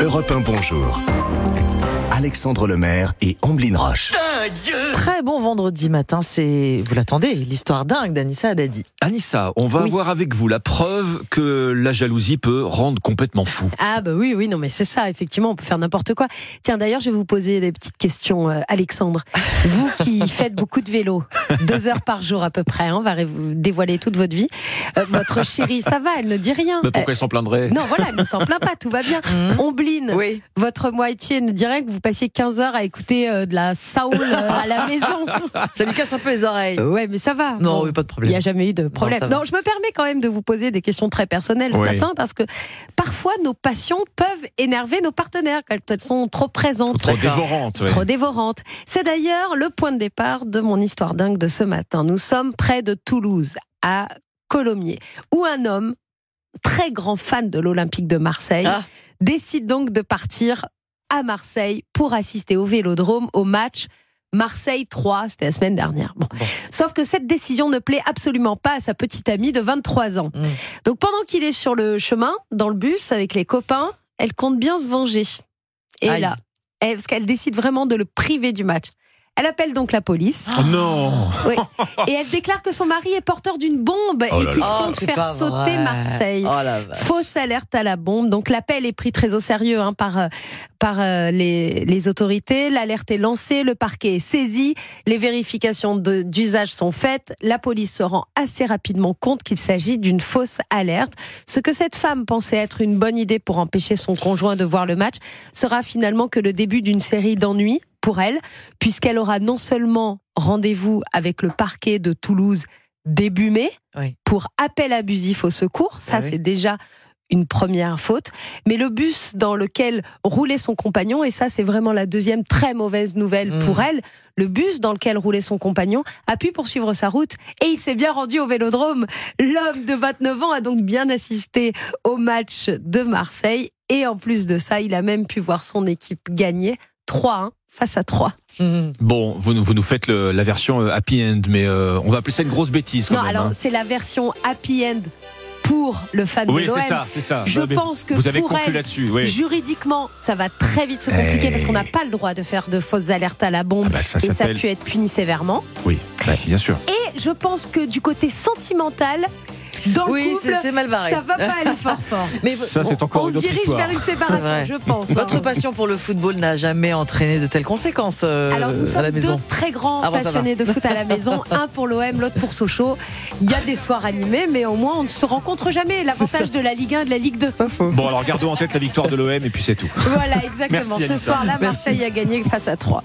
Europe 1 Bonjour. Alexandre Lemaire et Amblin Roche. Très bon vendredi matin, c'est, vous l'attendez, l'histoire dingue d'Anissa Haddadi. Anissa, on va Oui. voir avec vous la preuve que la jalousie peut rendre complètement fou. Ah bah oui, oui, non mais c'est ça, effectivement, on peut faire n'importe quoi. Tiens, d'ailleurs, je vais vous poser des petites questions, euh, Alexandre. Vous qui faites beaucoup de vélo, deux heures par jour à peu près, hein, on va ré- vous dévoiler toute votre vie. Euh, votre chérie, ça va, elle ne dit rien. Mais pourquoi elle s'en plaindrait? Euh, non, voilà, elle ne s'en plaint pas, tout va bien. Ombline, Oui. votre moitié ne dirait que vous passiez 15 heures à écouter euh, de la Saoul euh, à la maison. Ça lui casse un peu les oreilles. Euh, ouais, mais ça va. Non, Bon. pas de Il problème. n'y a jamais eu de problème. Non, je me permets quand même de vous poser des questions très personnelles ce Oui. matin parce que parfois nos passions peuvent énerver nos partenaires quand elles sont trop présentes. Trop D'accord. dévorante. ouais. Trop dévorantes. C'est d'ailleurs le point de départ de mon histoire dingue de ce matin. Nous sommes près de Toulouse, à Colomiers, où un homme, très grand fan de l'Olympique de Marseille, Ah. décide donc de partir à Marseille pour assister au Vélodrome au match Marseille 3, c'était la semaine dernière. Bon. Bon. Sauf que cette décision ne plaît absolument pas à sa petite amie de 23 ans. Mm. Donc pendant qu'il est sur le chemin, dans le bus avec les copains, elle compte bien se venger. Et Aïe. là, elle- parce qu'elle décide vraiment de le priver du match. Elle appelle donc la police Oh non oui, et elle déclare que son mari est porteur d'une bombe Oh et qu'il compte c'est faire sauter vrai. Marseille. Oh la vache. Fausse alerte à la bombe. Donc l'appel est pris très au sérieux hein, par, euh, par euh, les, les autorités. L'alerte est lancée, le parquet est saisi, les vérifications d'usage sont faites. La police se rend assez rapidement compte qu'il s'agit d'une fausse alerte. Ce que cette femme pensait être une bonne idée pour empêcher son conjoint de voir le match sera finalement que le début d'une série d'ennuis pour elle, puisqu'elle aura non seulement rendez-vous avec le parquet de Toulouse début mai Oui. pour appel abusif au secours. Ça, Ah oui. c'est déjà une première faute. Mais le bus dans lequel roulait son compagnon, et ça, c'est vraiment la deuxième très mauvaise nouvelle Mm. pour elle, le bus dans lequel roulait son compagnon a pu poursuivre sa route et il s'est bien rendu au vélodrome. L'homme de 29 ans a donc bien assisté au match de Marseille et en plus de ça, il a même pu voir son équipe gagner 3-1 face à 3. Mhm. Bon, vous, nous- vous nous faites le- la version euh, happy end, mais euh, on va appeler ça une grosse bêtise quand Non, même. alors hein. c'est la version happy end pour le fan Oui, de l'OM. c'est ça, c'est ça. Je mais pense que vous avez pour elle, là-dessus, oui. Juridiquement, ça va très vite se compliquer Eh. parce qu'on n'a pas le droit de faire de fausses alertes à la bombe Ah bah, ça et ça peut être puni sévèrement. Oui, bien sûr. Et je pense que du côté sentimental, dans Oui, le couple, c'est- mal barré. ça va pas aller fort fort. Mais ça, c'est encore On une se autre dirige histoire. vers une séparation, je pense. Votre hein. passion pour le football n'a jamais entraîné de telles conséquences euh, Alors nous à sommes deux très grands Ah bon, passionnés de foot à la maison, un pour l'OM, l'autre pour Sochaux. Il y a des soirs animés, mais au moins on ne se rencontre jamais. L'avantage de la Ligue 1 et de la Ligue 2. Bon, alors gardons en tête la victoire de l'OM et puis c'est tout. Voilà, exactement. Merci, Ce soir-là, Merci. Marseille a gagné face à 3.